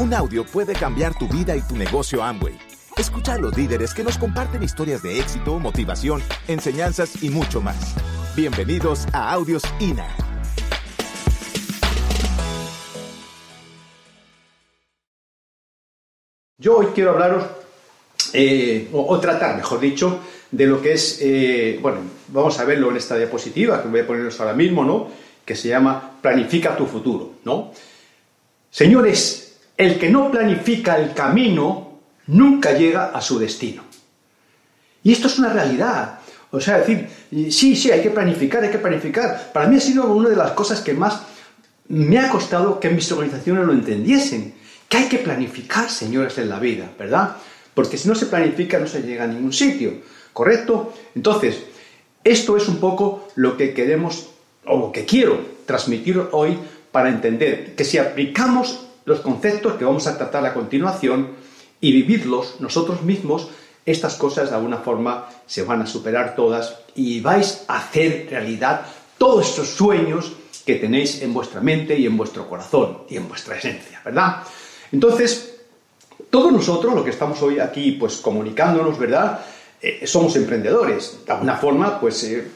Un audio puede cambiar tu vida y tu negocio Amway. Escucha a los líderes que nos comparten historias de éxito, motivación, enseñanzas y mucho más. Bienvenidos a Audios INA. Yo hoy quiero hablaros, eh, o, tratar, mejor dicho, de lo que es, eh, bueno, vamos a verlo en esta diapositiva que voy a poneros ahora mismo, ¿no? Que se llama Planifica tu futuro, ¿no? Señores, el que no planifica el camino nunca llega a su destino. Y esto es una realidad. O sea, decir, sí, sí, hay que planificar, hay que planificar. Para mí ha sido una de las cosas que más me ha costado que mis organizaciones lo entendiesen. Que hay que planificar, señores, en la vida, ¿verdad? Porque si no se planifica no se llega a ningún sitio, ¿correcto? Entonces, esto es un poco lo que queremos o lo que quiero transmitir hoy para entender que si aplicamos los conceptos que vamos a tratar a continuación y vivirlos nosotros mismos, estas cosas de alguna forma se van a superar todas y vais a hacer realidad todos estos sueños que tenéis en vuestra mente y en vuestro corazón y en vuestra esencia, ¿verdad? Entonces, todos nosotros, lo que estamos hoy aquí, pues comunicándonos, ¿verdad? Eh, somos emprendedores. De alguna forma, pues, eh,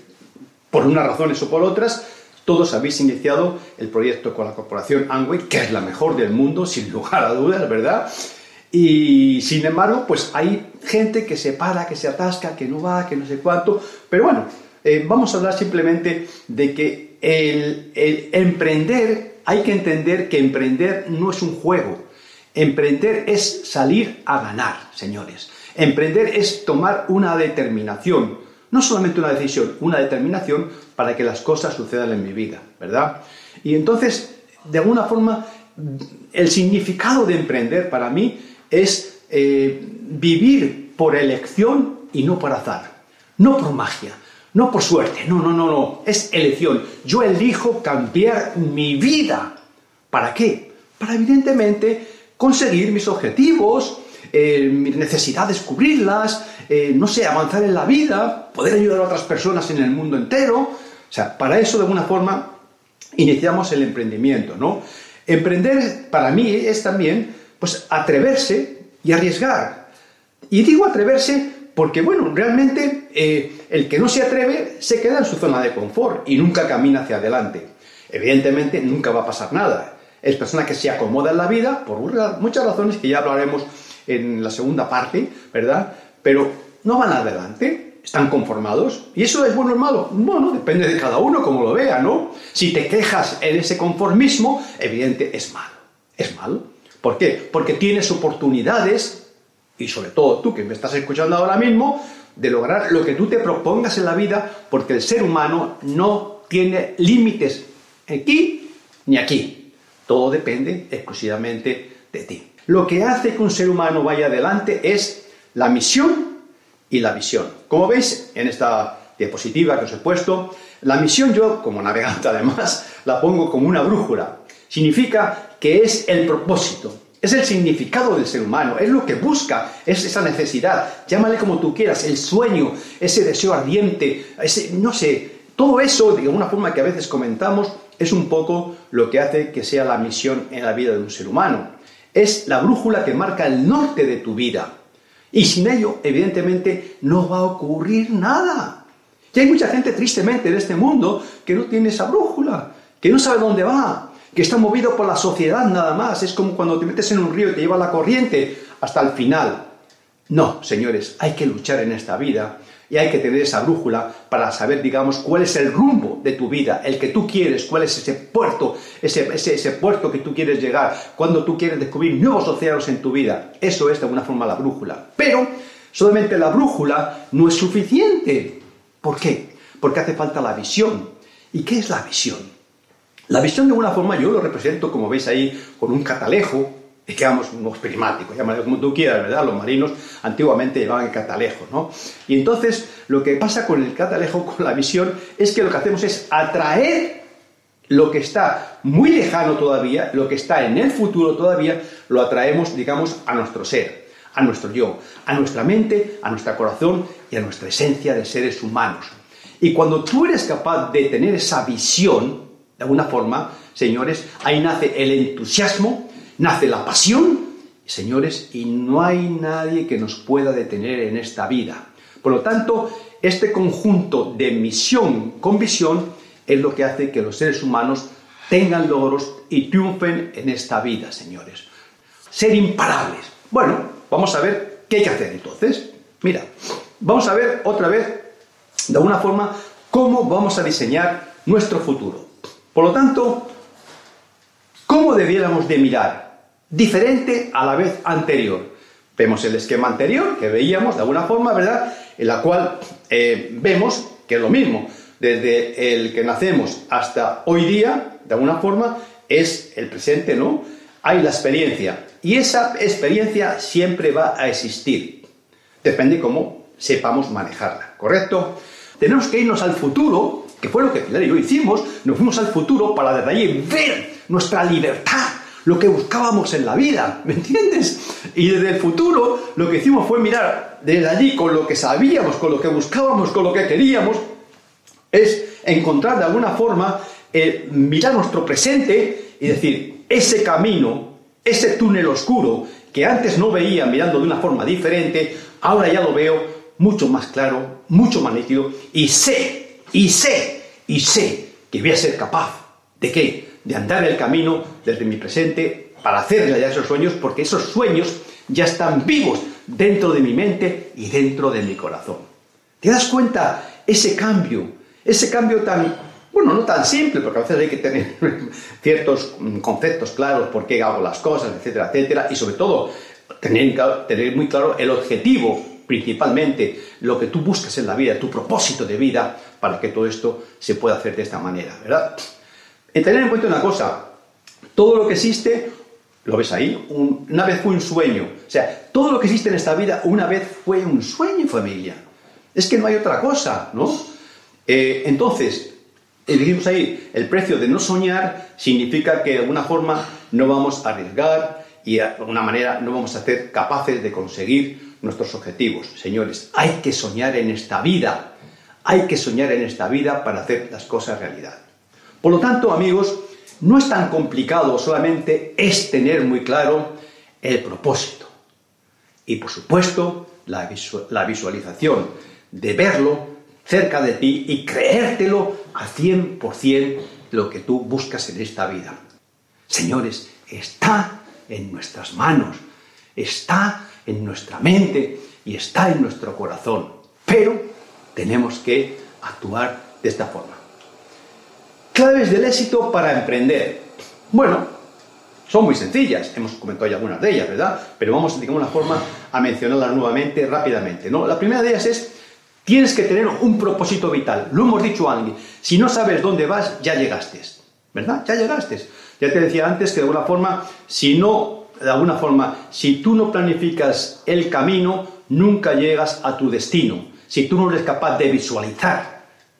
por unas razones o por otras, todos habéis iniciado el proyecto con la corporación Amway, que es la mejor del mundo, sin lugar a dudas, ¿verdad? Y sin embargo, pues hay gente que se para, que se atasca, que no va, que no sé cuánto. Pero bueno, eh, vamos a hablar simplemente de que el, emprender, hay que entender que emprender no es un juego. Emprender es salir a ganar, señores. Emprender es tomar una determinación no solamente una decisión, una determinación para que las cosas sucedan en mi vida, ¿verdad? Y entonces, de alguna forma, el significado de emprender para mí es eh, vivir por elección y no por azar, no por magia, no por suerte, no, no, no, no, es elección. Yo elijo cambiar mi vida. ¿Para qué? Para evidentemente conseguir mis objetivos, eh, mis necesidades cubrirlas, eh, no sé, avanzar en la vida, poder ayudar a otras personas en el mundo entero. O sea, para eso de alguna forma iniciamos el emprendimiento, ¿no? Emprender para mí es también, pues, atreverse y arriesgar. Y digo atreverse porque, bueno, realmente eh, el que no se atreve se queda en su zona de confort y nunca camina hacia adelante. Evidentemente nunca va a pasar nada. Es persona que se acomoda en la vida por muchas razones que ya hablaremos en la segunda parte, ¿verdad? Pero no van adelante, están conformados. ¿Y eso es bueno o malo? Bueno, depende de cada uno como lo vea, ¿no? Si te quejas en ese conformismo, evidente, es malo. Es malo. ¿Por qué? Porque tienes oportunidades, y sobre todo tú que me estás escuchando ahora mismo, de lograr lo que tú te propongas en la vida, porque el ser humano no tiene límites aquí ni aquí. Todo depende exclusivamente de ti. Lo que hace que un ser humano vaya adelante es la misión y la visión. Como veis en esta diapositiva que os he puesto, la misión yo, como navegante además, la pongo como una brújula. Significa que es el propósito, es el significado del ser humano, es lo que busca, es esa necesidad, llámale como tú quieras, el sueño, ese deseo ardiente, ese, no sé, todo eso, de alguna forma que a veces comentamos, es un poco lo que hace que sea la misión en la vida de un ser humano es la brújula que marca el norte de tu vida. Y sin ello, evidentemente, no va a ocurrir nada. Y hay mucha gente, tristemente, en este mundo que no tiene esa brújula, que no sabe dónde va, que está movido por la sociedad nada más. Es como cuando te metes en un río y te lleva la corriente hasta el final. No, señores, hay que luchar en esta vida y hay que tener esa brújula para saber, digamos, cuál es el rumbo de tu vida, el que tú quieres, cuál es ese puerto, ese, ese, puerto que tú quieres llegar, cuando tú quieres descubrir nuevos océanos en tu vida. Eso es de alguna forma la brújula. Pero solamente la brújula no es suficiente. ¿Por qué? Porque hace falta la visión. ¿Y qué es la visión? La visión de alguna forma yo lo represento, como veis ahí, con un catalejo, digamos, unos prismáticos, llámalo como tú quieras, ¿verdad? Los marinos antiguamente llevaban el catalejo, ¿no? Y entonces, lo que pasa con el catalejo, con la visión, es que lo que hacemos es atraer lo que está muy lejano todavía, lo que está en el futuro todavía, lo atraemos, digamos, a nuestro ser, a nuestro yo, a nuestra mente, a nuestro corazón y a nuestra esencia de seres humanos. Y cuando tú eres capaz de tener esa visión, de alguna forma, señores, ahí nace el entusiasmo, nace la pasión, señores, y no hay nadie que nos pueda detener en esta vida. Por lo tanto, este conjunto de misión con visión es lo que hace que los seres humanos tengan logros y triunfen en esta vida, señores. Ser imparables. Bueno, vamos a ver qué hay que hacer entonces. Mira, vamos a ver otra vez, de alguna forma, cómo vamos a diseñar nuestro futuro. Por lo tanto, ¿cómo debiéramos de mirar? Diferente a la vez anterior. Vemos el esquema anterior que veíamos de alguna forma, ¿verdad? En la cual eh, vemos que es lo mismo. Desde el que nacemos hasta hoy día, de alguna forma, es el presente, ¿no? Hay la experiencia. Y esa experiencia siempre va a existir. Depende cómo sepamos manejarla, ¿correcto? Tenemos que irnos al futuro, que fue lo que Pilar y yo hicimos, nos fuimos al futuro para desde allí ver nuestra libertad, lo que buscábamos en la vida, ¿me entiendes? Y desde el futuro lo que hicimos fue mirar desde allí con lo que sabíamos, con lo que buscábamos, con lo que queríamos, es encontrar de alguna forma, eh, mirar nuestro presente y decir, ese camino, ese túnel oscuro que antes no veía mirando de una forma diferente, ahora ya lo veo mucho más claro, mucho más nítido y sé, y sé, y sé que voy a ser capaz de qué? De andar el camino desde mi presente para hacer realidad esos sueños, porque esos sueños ya están vivos dentro de mi mente y dentro de mi corazón. ¿Te das cuenta ese cambio? Ese cambio tan, bueno, no tan simple, porque a veces hay que tener ciertos mm, conceptos claros, por qué hago las cosas, etcétera, etcétera, y sobre todo tener, tener muy claro el objetivo principalmente lo que tú buscas en la vida, tu propósito de vida, para que todo esto se pueda hacer de esta manera, ¿verdad? Y tener en cuenta una cosa, todo lo que existe, lo ves ahí, una vez fue un sueño. O sea, todo lo que existe en esta vida una vez fue un sueño, familia. Es que no hay otra cosa, ¿no? Eh, entonces, eh, dijimos ahí, el precio de no soñar significa que de alguna forma no vamos a arriesgar y de alguna manera no vamos a ser capaces de conseguir nuestros objetivos. Señores, hay que soñar en esta vida. Hay que soñar en esta vida para hacer las cosas realidad. Por lo tanto, amigos, no es tan complicado, solamente es tener muy claro el propósito. Y por supuesto, la, visualización de verlo cerca de ti y creértelo al 100% lo que tú buscas en esta vida. Señores, está en nuestras manos, está en nuestra mente y está en nuestro corazón. Pero tenemos que actuar de esta forma. Claves del éxito para emprender. Bueno, son muy sencillas, hemos comentado ya algunas de ellas, ¿verdad? Pero vamos, de alguna forma, a mencionarlas nuevamente rápidamente. ¿no? La primera de ellas es, tienes que tener un propósito vital. Lo hemos dicho antes, si no sabes dónde vas, ya llegaste, ¿verdad? Ya llegaste. Ya te decía antes que de alguna forma, si no de alguna forma, si tú no planificas el camino, nunca llegas a tu destino. Si tú no eres capaz de visualizar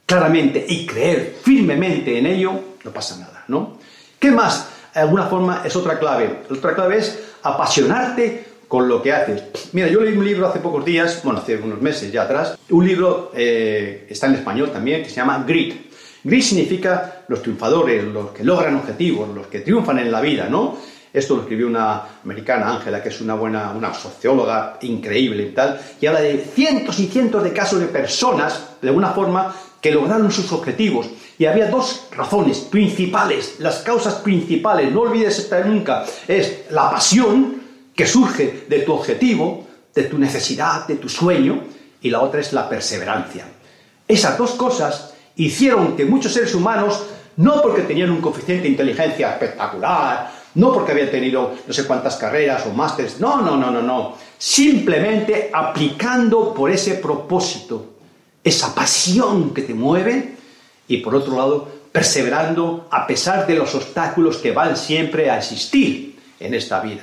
claramente y creer firmemente en ello, no pasa nada, ¿no? ¿Qué más? De alguna forma es otra clave. Otra clave es apasionarte con lo que haces. Mira, yo leí un libro hace pocos días, bueno, hace unos meses ya atrás, un libro, eh, está en español también, que se llama Grit. Grit significa los triunfadores, los que logran objetivos, los que triunfan en la vida, ¿no? Esto lo escribió una americana, Ángela, que es una buena, una socióloga increíble y tal, y habla de cientos y cientos de casos de personas, de alguna forma, que lograron sus objetivos. Y había dos razones principales, las causas principales, no olvides esta nunca, es la pasión que surge de tu objetivo, de tu necesidad, de tu sueño, y la otra es la perseverancia. Esas dos cosas hicieron que muchos seres humanos, no porque tenían un coeficiente de inteligencia espectacular, no porque había tenido no sé cuántas carreras o másteres, no, no, no, no, no. Simplemente aplicando por ese propósito, esa pasión que te mueve y por otro lado, perseverando a pesar de los obstáculos que van siempre a existir en esta vida.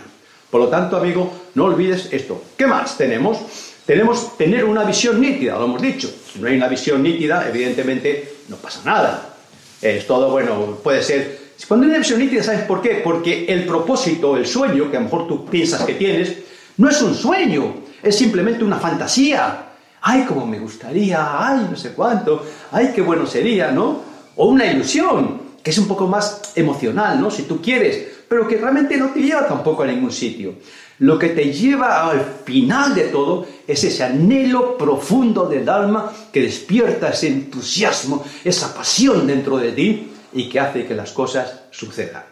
Por lo tanto, amigo, no olvides esto. ¿Qué más tenemos? Tenemos tener una visión nítida, lo hemos dicho. Si no hay una visión nítida, evidentemente no pasa nada. Es todo, bueno, puede ser cuando hay una visión nítida, ¿sabes por qué? Porque el propósito, el sueño, que a lo mejor tú piensas que tienes, no es un sueño, es simplemente una fantasía. Ay, cómo me gustaría, ay, no sé cuánto, ay, qué bueno sería, ¿no? O una ilusión, que es un poco más emocional, ¿no? Si tú quieres, pero que realmente no te lleva tampoco a ningún sitio. Lo que te lleva al final de todo es ese anhelo profundo del alma que despierta ese entusiasmo, esa pasión dentro de ti y que hace que las cosas sucedan.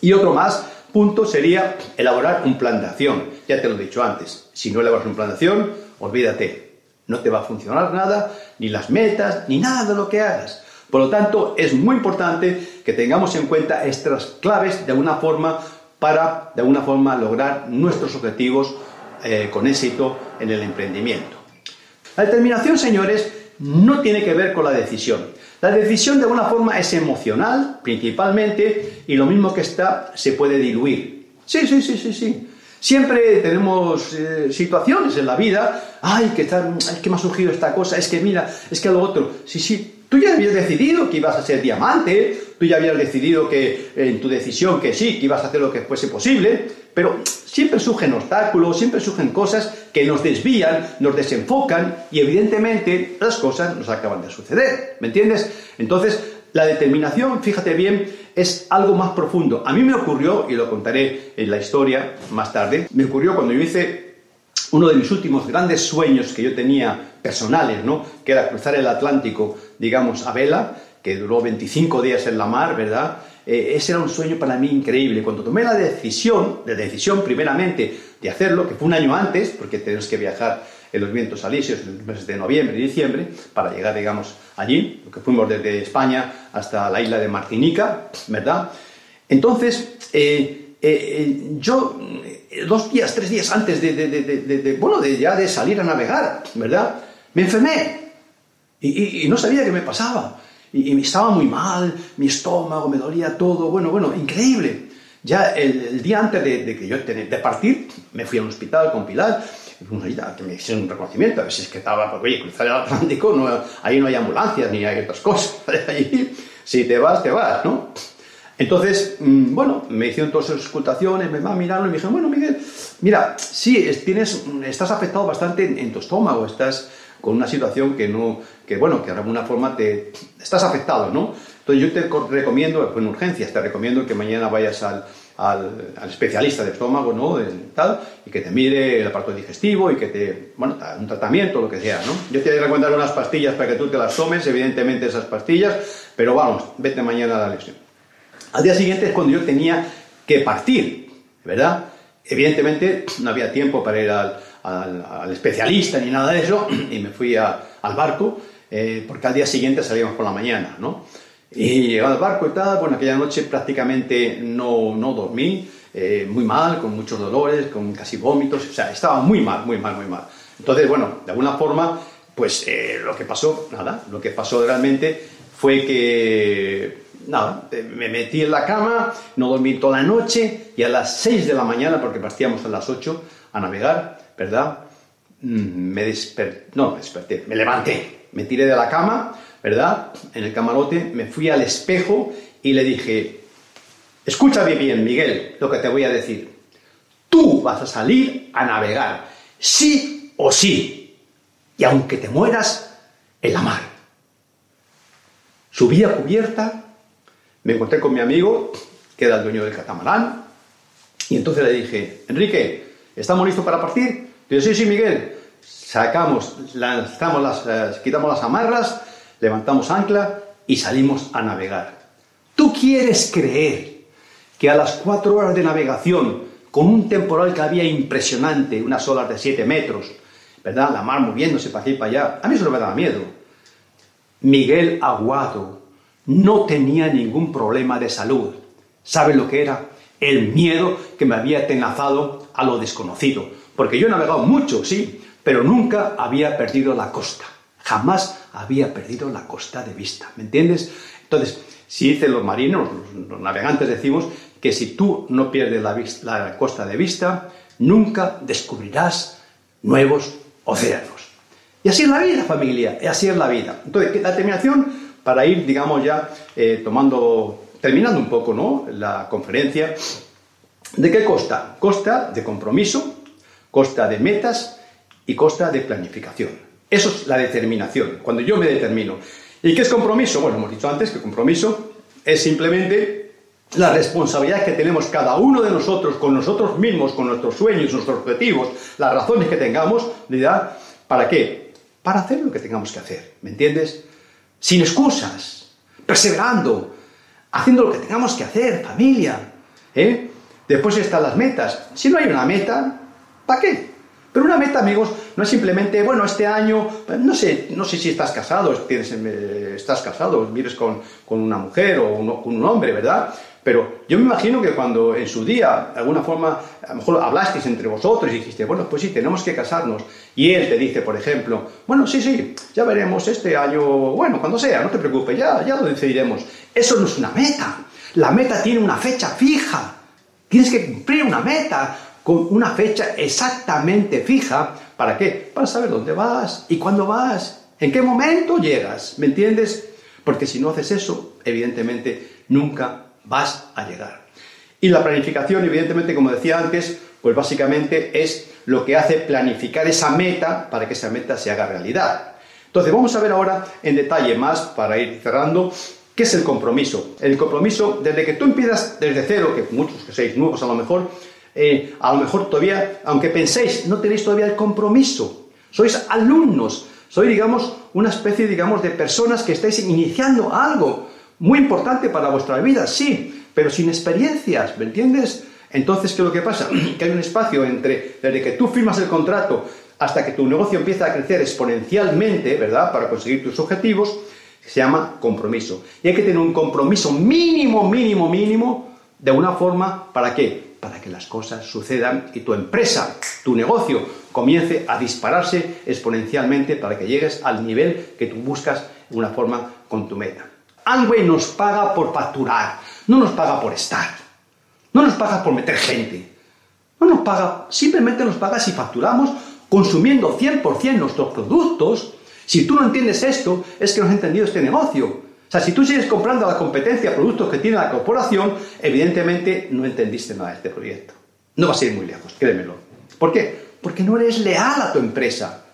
Y otro más punto sería elaborar un plan de acción. Ya te lo he dicho antes. Si no elaboras un plan de acción, olvídate. No te va a funcionar nada, ni las metas, ni nada de lo que hagas. Por lo tanto, es muy importante que tengamos en cuenta estas claves de alguna forma para, de alguna forma, lograr nuestros objetivos eh, con éxito en el emprendimiento. La determinación, señores, no tiene que ver con la decisión. La decisión de alguna forma es emocional, principalmente, y lo mismo que está se puede diluir. Sí, sí, sí, sí, sí. Siempre tenemos eh, situaciones en la vida, ay, que, tal, ay, que me ha surgido esta cosa, es que mira, es que lo otro. Sí, sí, tú ya habías decidido que ibas a ser diamante, tú ya habías decidido que en tu decisión que sí, que ibas a hacer lo que fuese posible, pero siempre surgen obstáculos, siempre surgen cosas que nos desvían, nos desenfocan y evidentemente las cosas nos acaban de suceder, ¿me entiendes? Entonces, la determinación, fíjate bien, es algo más profundo. A mí me ocurrió, y lo contaré en la historia más tarde, me ocurrió cuando yo hice uno de mis últimos grandes sueños que yo tenía personales, ¿no? Que era cruzar el Atlántico, digamos, a vela, que duró 25 días en la mar, ¿verdad? Eh, ese era un sueño para mí increíble. Cuando tomé la decisión, de decisión primeramente de hacerlo, que fue un año antes, porque tenemos que viajar en los vientos alisios en los meses de noviembre y diciembre, para llegar, digamos, allí, que fuimos desde España hasta la isla de Martinica, ¿verdad? Entonces, eh, eh, yo, dos días, tres días antes de, bueno, de ya de salir a navegar, ¿verdad? Me enfermé y no sabía qué me pasaba y, estaba muy mal, mi estómago, me dolía todo, bueno, bueno, increíble. Ya el, día antes de, que yo de partir, me fui a un hospital con Pilar, que me hicieron un reconocimiento, a ver si es que estaba, pues, oye, cruzar el Atlántico, no, ahí no hay ambulancias ni hay otras cosas, allí, si te vas, te vas, ¿no? Entonces, mm, bueno, me hicieron todas sus escultaciones, me van mirando y me dijeron, bueno, Miguel, mira, sí, tienes, estás afectado bastante en tu estómago, estás con una situación que no, que bueno, que de alguna forma te estás afectado, ¿no? Entonces yo te recomiendo, en urgencias, te recomiendo que mañana vayas al, al, especialista de estómago, ¿no? tal, y que te mire el aparato digestivo y que te, bueno, un tratamiento, lo que sea, ¿no? Yo te voy a recomendar unas pastillas para que tú te las tomes, evidentemente esas pastillas, pero vamos, vete mañana a la lesión. Al día siguiente es cuando yo tenía que partir, ¿verdad? Evidentemente no había tiempo para ir al, al, especialista ni nada de eso, y me fui al barco, eh, porque al día siguiente salíamos por la mañana, ¿no? Y llegué al barco y tal, bueno, aquella noche prácticamente no, no dormí, eh, muy mal, con muchos dolores, con casi vómitos, o sea, estaba muy mal, muy mal, muy mal. Entonces, bueno, de alguna forma, pues eh, lo que pasó, nada, lo que pasó realmente fue que, nada, me metí en la cama, no dormí toda la noche y a las 6 de la mañana, porque partíamos a las 8 a navegar, ¿verdad? Mm, me desperté, no, me desperté, me levanté, me tiré de la cama, ¿verdad? En el camarote, me fui al espejo y le dije, escúchame bien, Miguel, lo que te voy a decir. Tú vas a salir a navegar, sí o sí, y aunque te mueras en la mar. Subí a cubierta, me encontré con mi amigo, que era el dueño del catamarán, y entonces le dije, Enrique, ¿estamos listos para partir? Digo, sí, sí, Miguel. Sacamos, lanzamos las, eh, quitamos las amarras, levantamos ancla y salimos a navegar. ¿Tú quieres creer que a las cuatro horas de navegación, con un temporal que había impresionante, unas olas de siete metros, ¿verdad? La mar moviéndose para aquí y para allá, a mí eso no me daba miedo. Miguel Aguado no tenía ningún problema de salud. ¿Sabe lo que era? El miedo que me había tenazado a lo desconocido porque yo he navegado mucho, sí, pero nunca había perdido la costa. Jamás había perdido la costa de vista. ¿Me entiendes? Entonces, si dicen los marinos, los, navegantes decimos que si tú no pierdes la, costa de vista, nunca descubrirás nuevos océanos. Y así es la vida, familia, y así es la vida. Entonces, la terminación, para ir, digamos, ya eh, tomando, terminando un poco, ¿no? La conferencia, ¿de qué costa? Costa de compromiso, costa de metas y costa de planificación. Eso es la determinación, cuando yo me determino. ¿Y qué es compromiso? Bueno, hemos dicho antes que compromiso es simplemente la responsabilidad que tenemos cada uno de nosotros con nosotros mismos, con nuestros sueños, nuestros objetivos, las razones que tengamos, ¿verdad? ¿Para qué? Para hacer lo que tengamos que hacer, ¿me entiendes? Sin excusas, perseverando, haciendo lo que tengamos que hacer, familia. ¿eh? Después están las metas. Si no hay una meta, ¿para qué? Pero una meta, amigos, no es simplemente, bueno, este año, no sé, no sé si estás casado, tienes, eh, estás casado, vives con, una mujer o con un hombre, ¿verdad? Pero yo me imagino que cuando en su día, de alguna forma, a lo mejor hablasteis entre vosotros y dijiste, bueno, pues sí, tenemos que casarnos. Y él te dice, por ejemplo, bueno, sí, sí, ya veremos este año, bueno, cuando sea, no te preocupes, ya, ya lo decidiremos. Eso no es una meta. La meta tiene una fecha fija. Tienes que cumplir una meta con una fecha exactamente fija. ¿Para qué? Para saber dónde vas y cuándo vas, en qué momento llegas, ¿me entiendes? Porque si no haces eso, evidentemente nunca vas a llegar. Y la planificación, evidentemente, como decía antes, pues básicamente es lo que hace planificar esa meta para que esa meta se haga realidad. Entonces vamos a ver ahora en detalle más, para ir cerrando, qué es el compromiso. El compromiso, desde que tú empiezas desde cero, que muchos que seáis nuevos a lo mejor, eh, a lo mejor todavía, aunque penséis, no tenéis todavía el compromiso. Sois alumnos, sois, digamos, una especie, digamos, de personas que estáis iniciando algo muy importante para vuestra vida, sí, pero sin experiencias, ¿me entiendes? Entonces, ¿qué es lo que pasa? Que hay un espacio entre, desde que tú firmas el contrato hasta que tu negocio empieza a crecer exponencialmente, ¿verdad? Para conseguir tus objetivos, se llama compromiso. Y hay que tener un compromiso mínimo, mínimo, mínimo, de una forma, ¿para qué? Para que las cosas sucedan y tu empresa, tu negocio, comience a dispararse exponencialmente para que llegues al nivel que tú buscas de una forma con tu meta. Amway nos paga por facturar, no nos paga por estar, no nos paga por meter gente, no nos paga, simplemente nos paga si facturamos consumiendo 100% nuestros productos. Si tú no entiendes esto, es que no has entendido este negocio. O sea, si tú sigues comprando a la competencia productos que tiene la corporación, evidentemente no entendiste nada de este proyecto. No vas a ir muy lejos, créemelo. ¿Por qué? Porque no eres leal a tu empresa.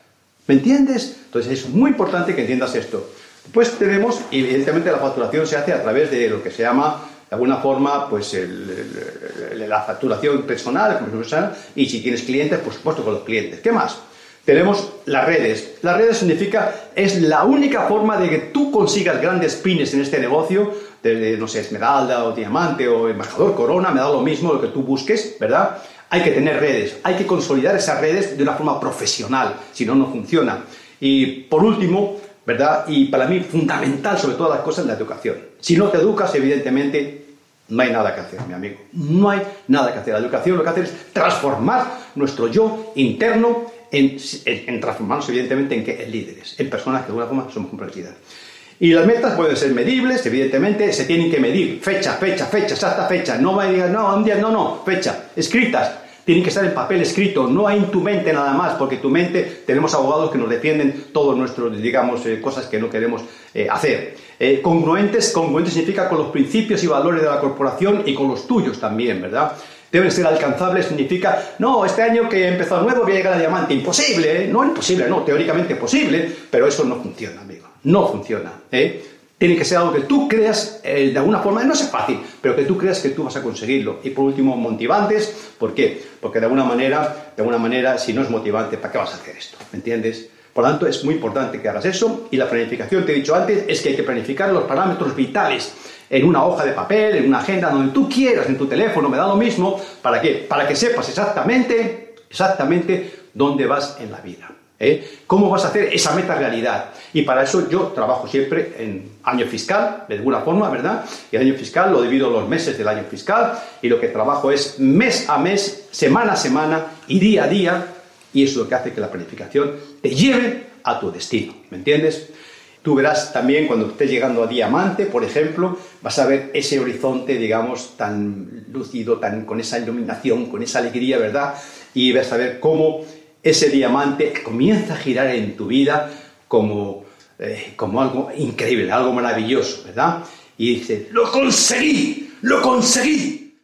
¿Me entiendes? Entonces es muy importante que entiendas esto. Pues tenemos, evidentemente la facturación se hace a través de lo que se llama, de alguna forma, pues la facturación personal, y si tienes clientes, por supuesto con los clientes. ¿Qué más? Tenemos las redes. Las redes significa, es la única forma de que tú consigas grandes pines en este negocio, desde, no sé, esmeralda o diamante o embajador corona, me da lo mismo lo que tú busques, ¿verdad? Hay que tener redes, hay que consolidar esas redes de una forma profesional, si no, no funciona. Y por último, ¿verdad? Y para mí fundamental sobre todas las cosas la educación. Si no te educas, evidentemente no hay nada que hacer, mi amigo. No hay nada que hacer. La educación lo que hace es transformar nuestro yo interno en, transformarnos, evidentemente, en, que, en líderes, en personas que de alguna forma somos comprometidas. Y las metas pueden ser medibles, evidentemente, se tienen que medir. Fecha, fecha, fecha, exacta fecha. No a decir, no, un día, no, no, fecha. Escritas, tienen que estar en papel escrito, no hay en tu mente nada más, porque tu mente, tenemos abogados que nos defienden todos nuestros, digamos, eh, cosas que no queremos eh, hacer. Eh, congruentes, congruentes significa con los principios y valores de la corporación y con los tuyos también, ¿verdad? Deben ser alcanzables, significa, no, este año que he empezado nuevo voy a llegar a diamante. Imposible, ¿eh? No, imposible, no, teóricamente posible, pero eso no funciona, amigo. No funciona, ¿eh? Tiene que ser algo que tú creas eh, de alguna forma, no es fácil, pero que tú creas que tú vas a conseguirlo. Y por último, motivantes, ¿por qué? Porque de alguna manera, de alguna manera, si no es motivante, ¿para qué vas a hacer esto? ¿Me entiendes? Por lo tanto, es muy importante que hagas eso y la planificación, te he dicho antes, es que hay que planificar los parámetros vitales en una hoja de papel, en una agenda, donde tú quieras, en tu teléfono, me da lo mismo. ¿Para qué? Para que sepas exactamente, exactamente dónde vas en la vida. ¿eh? ¿Cómo vas a hacer esa meta realidad? Y para eso yo trabajo siempre en año fiscal, de alguna forma, ¿verdad? Y el año fiscal lo divido los meses del año fiscal y lo que trabajo es mes a mes, semana a semana y día a día. Y eso es lo que hace que la planificación te lleve a tu destino. ¿Me entiendes? Tú verás también cuando estés llegando a diamante, por ejemplo, vas a ver ese horizonte, digamos, tan lúcido, tan, con esa iluminación, con esa alegría, ¿verdad? Y vas a ver cómo ese diamante comienza a girar en tu vida como, eh, como algo increíble, algo maravilloso, ¿verdad? Y dices, lo conseguí, lo conseguí.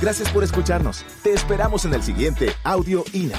Gracias por escucharnos. Te esperamos en el siguiente Audio INA.